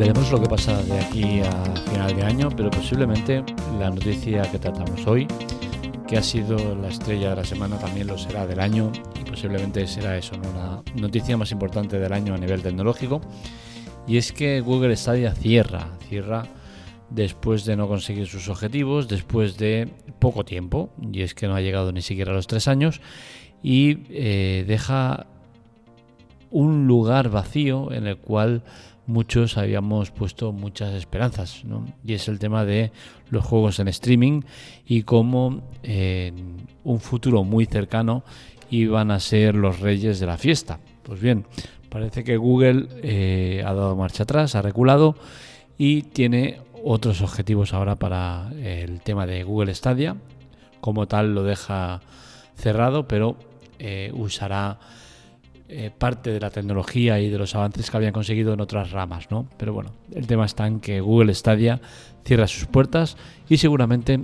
Veremos lo que pasa de aquí a final de año, pero posiblemente la noticia que tratamos hoy, que ha sido la estrella de la semana, también lo será del año y posiblemente será eso, la noticia más importante del año a nivel tecnológico. Y es que Google Stadia cierra, cierra después de no conseguir sus objetivos, después de poco tiempo, y es que no ha llegado ni siquiera a los tres años, y eh, deja un lugar vacío en el cual muchos habíamos puesto muchas esperanzas, y es el tema de los juegos en streaming y cómo en un futuro muy cercano iban a ser los reyes de la fiesta. Pues bien, parece que Google eh, ha dado marcha atrás, ha reculado y tiene otros objetivos ahora para el tema de Google Stadia. Como tal lo deja cerrado, pero eh, usará eh, parte de la tecnología y de los avances que habían conseguido en otras ramas, ¿no? Pero bueno, el tema está en que Google Stadia cierra sus puertas y seguramente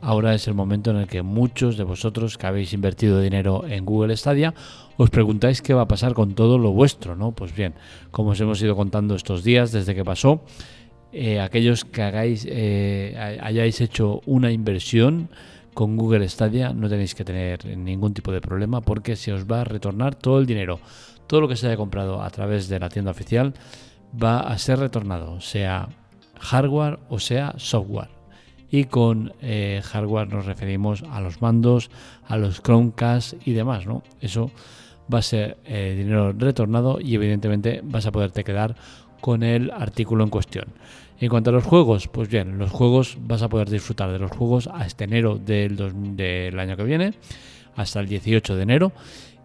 ahora es el momento en el que muchos de vosotros que habéis invertido dinero en Google Stadia os preguntáis qué va a pasar con todo lo vuestro, ¿no? Pues bien, como os hemos ido contando estos días desde que pasó, eh, aquellos que hagáis, eh, hayáis hecho una inversión con Google Stadia no tenéis que tener ningún tipo de problema porque se os va a retornar todo el dinero. Todo lo que se haya comprado a través de la tienda oficial va a ser retornado, sea hardware o sea software. Y con eh, hardware nos referimos a los mandos, a los Chromecast y demás, ¿no? Eso va a ser dinero retornado y evidentemente vas a poderte quedar con el artículo en cuestión. En cuanto a los juegos, pues bien, los juegos vas a poder disfrutar de los juegos hasta enero del, del año que viene, hasta el 18 de enero,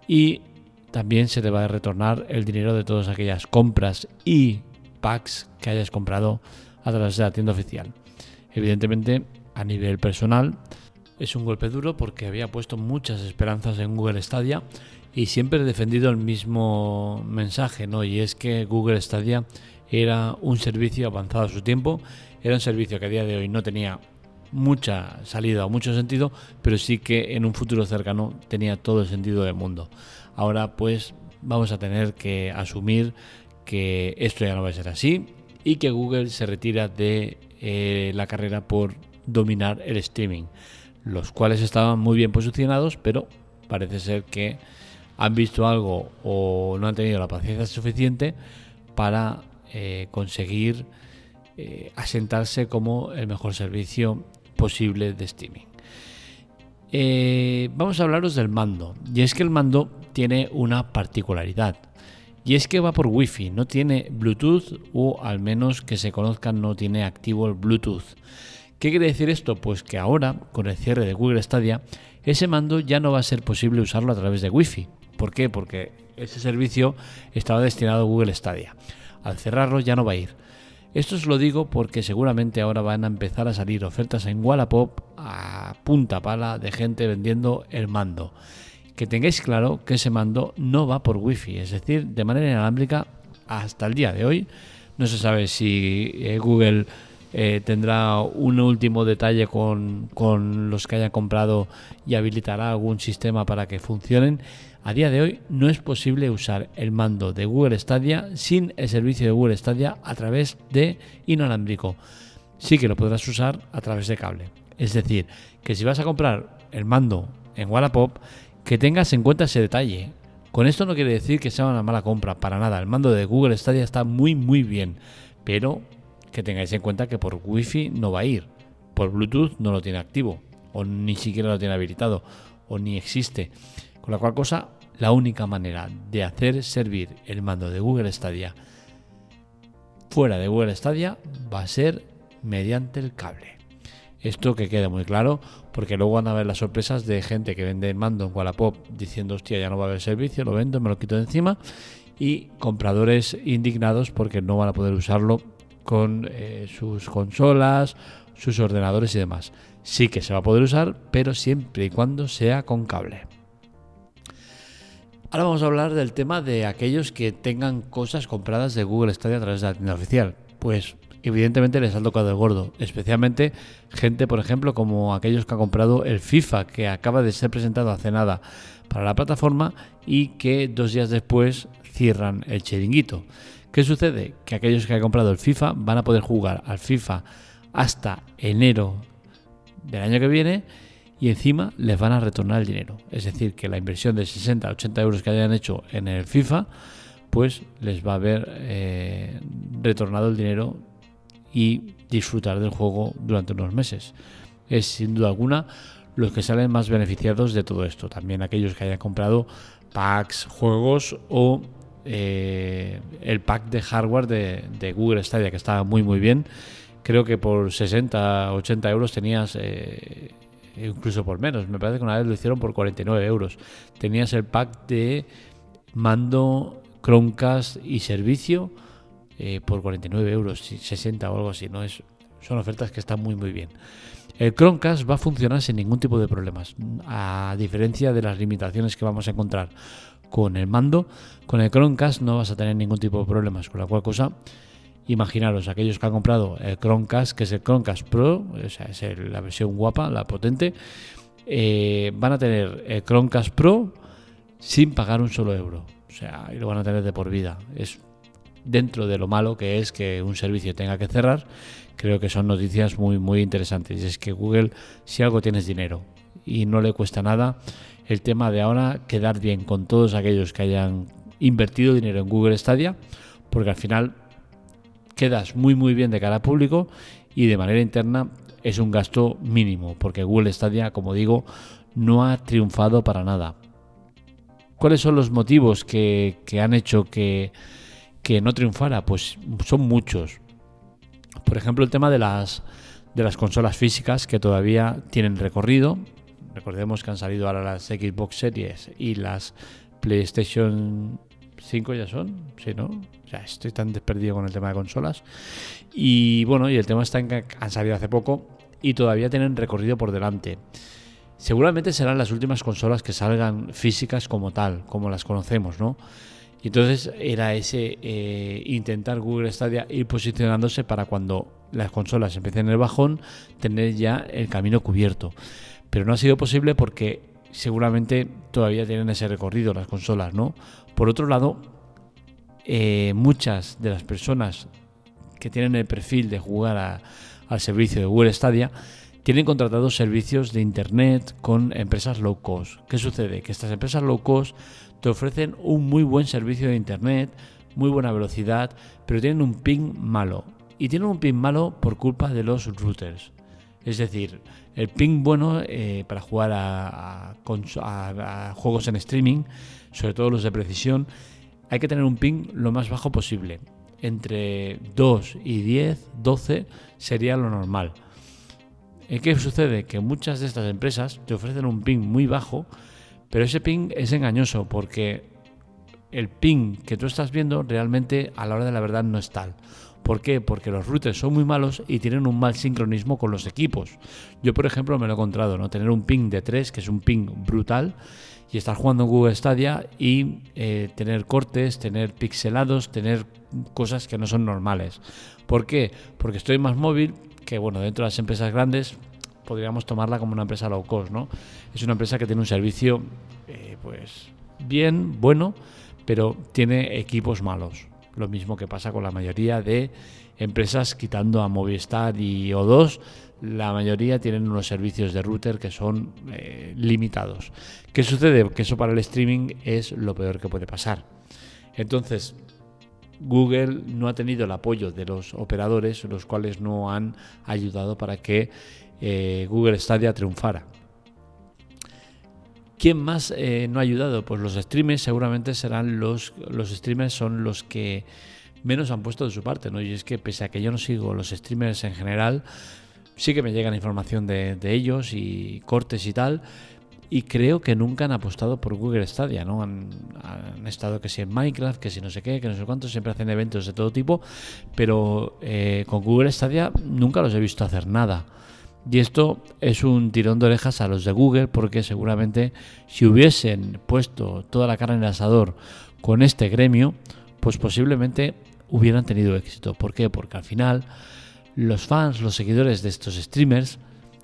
y también se te va a retornar el dinero de todas aquellas compras y packs que hayas comprado a través de la tienda oficial. Evidentemente, a nivel personal, es un golpe duro porque había puesto muchas esperanzas en Google Stadia y siempre he defendido el mismo mensaje, ¿no? Y es que Google Stadia era un servicio avanzado a su tiempo, era un servicio que a día de hoy no tenía mucha salida o mucho sentido, pero sí que en un futuro cercano tenía todo el sentido del mundo. Ahora pues vamos a tener que asumir que esto ya no va a ser así y que Google se retira de eh, la carrera por dominar el streaming, los cuales estaban muy bien posicionados, pero parece ser que han visto algo o no han tenido la paciencia suficiente para eh, conseguir eh, asentarse como el mejor servicio posible de streaming. Eh, vamos a hablaros del mando. Y es que el mando tiene una particularidad. Y es que va por Wi-Fi, no tiene Bluetooth o al menos que se conozca no tiene activo el Bluetooth. ¿Qué quiere decir esto? Pues que ahora, con el cierre de Google Stadia, ese mando ya no va a ser posible usarlo a través de Wi-Fi. ¿Por qué? Porque ese servicio estaba destinado a Google Stadia. Al cerrarlo ya no va a ir. Esto os lo digo porque seguramente ahora van a empezar a salir ofertas en Wallapop a punta pala de gente vendiendo el mando. Que tengáis claro que ese mando no va por wifi, es decir, de manera inalámbrica hasta el día de hoy. No se sabe si eh, Google eh, tendrá un último detalle con, con los que hayan comprado y habilitará algún sistema para que funcionen. A día de hoy no es posible usar el mando de Google Stadia sin el servicio de Google Stadia a través de inalámbrico. Sí que lo podrás usar a través de cable. Es decir, que si vas a comprar el mando en Wallapop, que tengas en cuenta ese detalle. Con esto no quiere decir que sea una mala compra, para nada. El mando de Google Stadia está muy muy bien, pero que tengáis en cuenta que por Wi-Fi no va a ir. Por Bluetooth no lo tiene activo, o ni siquiera lo tiene habilitado, o ni existe. Con la cual cosa, la única manera de hacer servir el mando de Google Stadia fuera de Google Stadia va a ser mediante el cable. Esto que quede muy claro, porque luego van a ver las sorpresas de gente que vende mando en Wallapop diciendo, hostia, ya no va a haber servicio, lo vendo, me lo quito de encima, y compradores indignados porque no van a poder usarlo con eh, sus consolas, sus ordenadores y demás. Sí que se va a poder usar, pero siempre y cuando sea con cable. Ahora vamos a hablar del tema de aquellos que tengan cosas compradas de Google Stadia a través de la tienda oficial. Pues evidentemente les ha tocado el gordo, especialmente gente, por ejemplo, como aquellos que han comprado el FIFA, que acaba de ser presentado hace nada para la plataforma y que dos días después cierran el chiringuito. ¿Qué sucede? Que aquellos que han comprado el FIFA van a poder jugar al FIFA hasta enero del año que viene y encima les van a retornar el dinero. Es decir, que la inversión de 60 80 euros que hayan hecho en el FIFA, pues les va a haber eh, retornado el dinero y disfrutar del juego durante unos meses. Es sin duda alguna los que salen más beneficiados de todo esto. También aquellos que hayan comprado packs, juegos o eh, el pack de hardware de, Google Stadia, que estaba muy muy bien. Creo que por 60, 80 euros tenías, eh, incluso por menos, me parece que una vez lo hicieron por 49 euros. Tenías el pack de mando, Chromecast y servicio eh, por 49 euros, 60 o algo así. ¿no? Es, son ofertas que están muy muy bien. El Chromecast va a funcionar sin ningún tipo de problemas, a diferencia de las limitaciones que vamos a encontrar con el mando. Con el Chromecast no vas a tener ningún tipo de problemas, con la cual cosa, imaginaros, aquellos que han comprado el Chromecast, que es el Chromecast Pro, o sea, es la versión guapa, la potente, eh, van a tener el Chromecast Pro sin pagar un solo euro. O sea, y lo van a tener de por vida. Es dentro de lo malo que es que un servicio tenga que cerrar, creo que son noticias muy, muy interesantes. Y es que Google, si algo tienes dinero y no le cuesta nada, el tema de ahora quedar bien con todos aquellos que hayan invertido dinero en Google Stadia, porque al final quedas muy muy bien de cara al público y de manera interna es un gasto mínimo, porque Google Stadia, como digo, no ha triunfado para nada. ¿Cuáles son los motivos que, han hecho que, no triunfara? Pues son muchos. Por ejemplo, el tema de las consolas físicas que todavía tienen recorrido, Recordemos que han salido ahora las Xbox Series y las PlayStation 5 ya son, sí, ¿no? O estoy tan desperdido con el tema de consolas. Y bueno, y el tema está en que han salido hace poco y todavía tienen recorrido por delante. Seguramente serán las últimas consolas que salgan físicas como tal, como las conocemos, ¿no? Y entonces era ese eh, intentar Google Stadia ir posicionándose para cuando las consolas empiecen el bajón, tener ya el camino cubierto. Pero no ha sido posible porque seguramente todavía tienen ese recorrido las consolas, ¿no? Por otro lado, eh, muchas de las personas que tienen el perfil de jugar al servicio de Google Stadia tienen contratados servicios de Internet con empresas low cost. ¿Qué sucede? Que estas empresas low cost te ofrecen un muy buen servicio de Internet, muy buena velocidad, pero tienen un ping malo. Y tienen un ping malo por culpa de los routers. Es decir, el ping bueno eh, para jugar a, juegos en streaming, sobre todo los de precisión, hay que tener un ping lo más bajo posible. Entre 2 y 10, 12 sería lo normal. ¿Qué sucede? Que muchas de estas empresas te ofrecen un ping muy bajo, pero ese ping es engañoso porque el ping que tú estás viendo realmente a la hora de la verdad no es tal. ¿Por qué? Porque los routers son muy malos y tienen un mal sincronismo con los equipos. Yo, por ejemplo, me lo he encontrado, ¿no? Tener un ping de 3, que es un ping brutal, y estar jugando en Google Stadia y eh, tener cortes, tener pixelados, tener cosas que no son normales. ¿Por qué? Porque estoy más móvil, que bueno, dentro de las empresas grandes podríamos tomarla como una empresa low cost, ¿no? Es una empresa que tiene un servicio, eh, pues, bien, bueno, pero tiene equipos malos. Lo mismo que pasa con la mayoría de empresas, quitando a Movistar y O2, la mayoría tienen unos servicios de router que son eh, limitados. ¿Qué sucede? Que eso para el streaming es lo peor que puede pasar. Entonces, Google no ha tenido el apoyo de los operadores, los cuales no han ayudado para que eh, Google Stadia triunfara. ¿Quién más eh, no ha ayudado? Pues los streamers seguramente serán los, los streamers son los que menos han puesto de su parte, ¿no? Y es que pese a que yo no sigo los streamers en general, sí que me llegan información de, ellos y cortes y tal, y creo que nunca han apostado por Google Stadia, ¿no? Han, estado que si en Minecraft, que si no sé qué, que no sé cuánto, siempre hacen eventos de todo tipo, pero eh, con Google Stadia nunca los he visto hacer nada. Y esto es un tirón de orejas a los de Google porque seguramente si hubiesen puesto toda la carne en el asador con este gremio, pues posiblemente hubieran tenido éxito. ¿Por qué? Porque al final los fans, los seguidores de estos streamers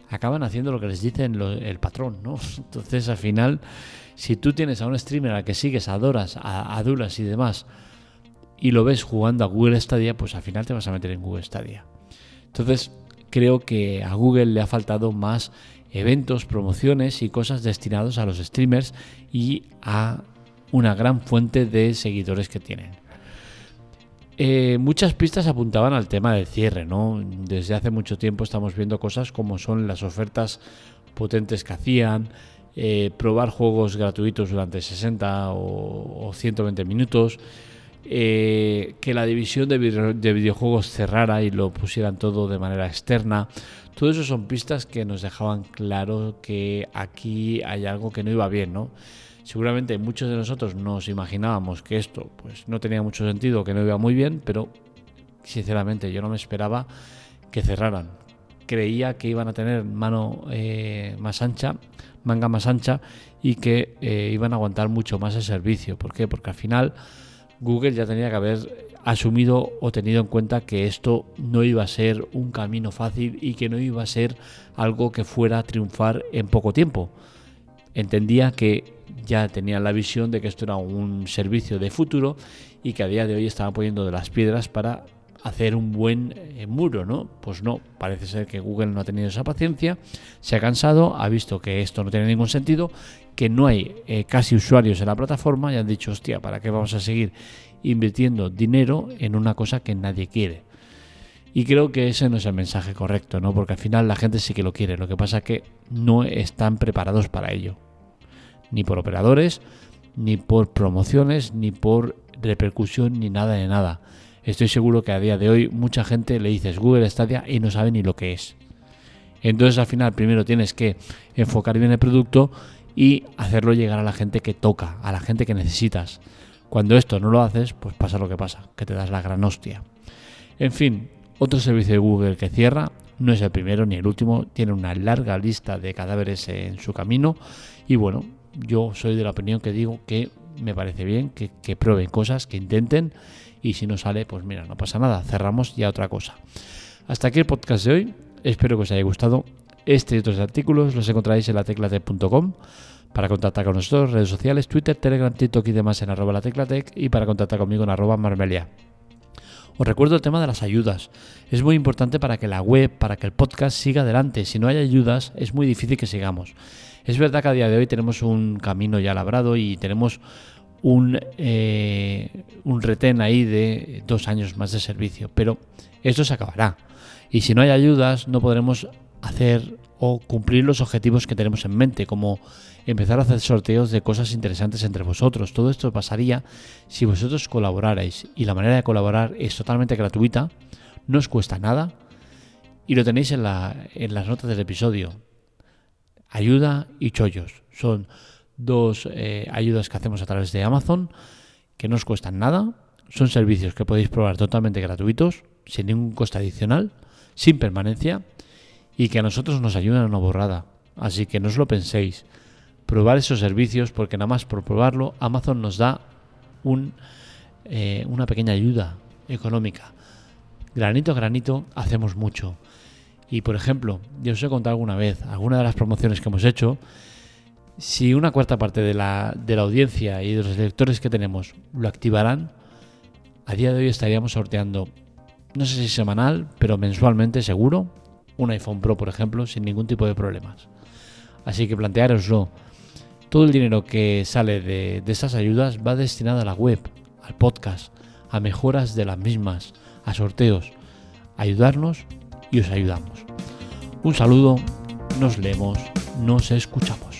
acaban haciendo lo que les dice el patrón, ¿no? Entonces al final, si tú tienes a un streamer al que sigues, adoras, adulas y demás, y lo ves jugando a Google Stadia, pues al final te vas a meter en Google Stadia. Entonces, creo que a Google le ha faltado más eventos, promociones y cosas destinados a los streamers y a una gran fuente de seguidores que tienen. Eh, muchas pistas apuntaban al tema del cierre, ¿no? Desde hace mucho tiempo estamos viendo cosas como son las ofertas potentes que hacían, eh, probar juegos gratuitos durante 60 o, 120 minutos, eh, que la división de, de, videojuegos cerrara y lo pusieran todo de manera externa. Todo eso son pistas que nos dejaban claro que aquí hay algo que no iba bien, ¿no? Seguramente muchos de nosotros nos imaginábamos que esto pues no tenía mucho sentido, que no iba muy bien, pero sinceramente yo no me esperaba que cerraran. Creía que iban a tener mano eh, más ancha, manga más ancha y que eh, iban a aguantar mucho más el servicio. ¿Por qué? Porque al final Google ya tenía que haber asumido o tenido en cuenta que esto no iba a ser un camino fácil y que no iba a ser algo que fuera a triunfar en poco tiempo. Entendía que ya tenían la visión de que esto era un servicio de futuro y que a día de hoy estaban poniendo de las piedras para hacer un buen eh, muro, ¿no? Pues no, parece ser que Google no ha tenido esa paciencia, se ha cansado, ha visto que esto no tiene ningún sentido, que no hay eh, casi usuarios en la plataforma y han dicho, hostia, ¿para qué vamos a seguir invirtiendo dinero en una cosa que nadie quiere? Y creo que ese no es el mensaje correcto, ¿no? Porque al final la gente sí que lo quiere, lo que pasa es que no están preparados para ello ni por operadores, ni por promociones, ni por repercusión, ni nada de nada. Estoy seguro que a día de hoy mucha gente le dices Google Stadia y no sabe ni lo que es. Entonces al final primero tienes que enfocar bien el producto y hacerlo llegar a la gente que toca, a la gente que necesitas. Cuando esto no lo haces, pues pasa lo que pasa, que te das la gran hostia. En fin, otro servicio de Google que cierra, no es el primero ni el último, tiene una larga lista de cadáveres en su camino y bueno, yo soy de la opinión que digo que me parece bien que, prueben cosas, que intenten y si no sale, pues mira, no pasa nada, cerramos ya otra cosa. Hasta aquí el podcast de hoy, espero que os haya gustado. Este y otros artículos los encontraréis en lateclatec.com para contactar con nosotros, redes sociales, Twitter, Telegram, TikTok y demás en arroba lateclatec y para contactar conmigo en arroba marmelia. Os recuerdo el tema de las ayudas. Es muy importante para que la web, para que el podcast siga adelante. Si no hay ayudas, es muy difícil que sigamos. Es verdad que a día de hoy tenemos un camino ya labrado y tenemos un, eh, un retén ahí de dos años más de servicio, pero esto se acabará. Y si no hay ayudas, no podremos hacer o cumplir los objetivos que tenemos en mente, como empezar a hacer sorteos de cosas interesantes entre vosotros. Todo esto pasaría si vosotros colaborarais y la manera de colaborar es totalmente gratuita, no os cuesta nada y lo tenéis en, la, en las notas del episodio. Ayuda y chollos. Son dos eh, ayudas que hacemos a través de Amazon que no os cuestan nada. Son servicios que podéis probar totalmente gratuitos, sin ningún coste adicional, sin permanencia y que a nosotros nos ayudan a una borrada. Así que no os lo penséis. Probar esos servicios porque nada más por probarlo Amazon nos da un, eh, una pequeña ayuda económica. Granito a granito hacemos mucho. Y por ejemplo, yo os he contado alguna vez, alguna de las promociones que hemos hecho, si una cuarta parte de la, de la audiencia y de los lectores que tenemos lo activarán, a día de hoy estaríamos sorteando, no sé si semanal, pero mensualmente seguro, un iPhone Pro, por ejemplo, sin ningún tipo de problemas. Así que planteároslo. Todo el dinero que sale de, de estas ayudas va destinado a la web, al podcast, a mejoras de las mismas, a sorteos, ayudarnos y os ayudamos. Un saludo, nos leemos, nos escuchamos.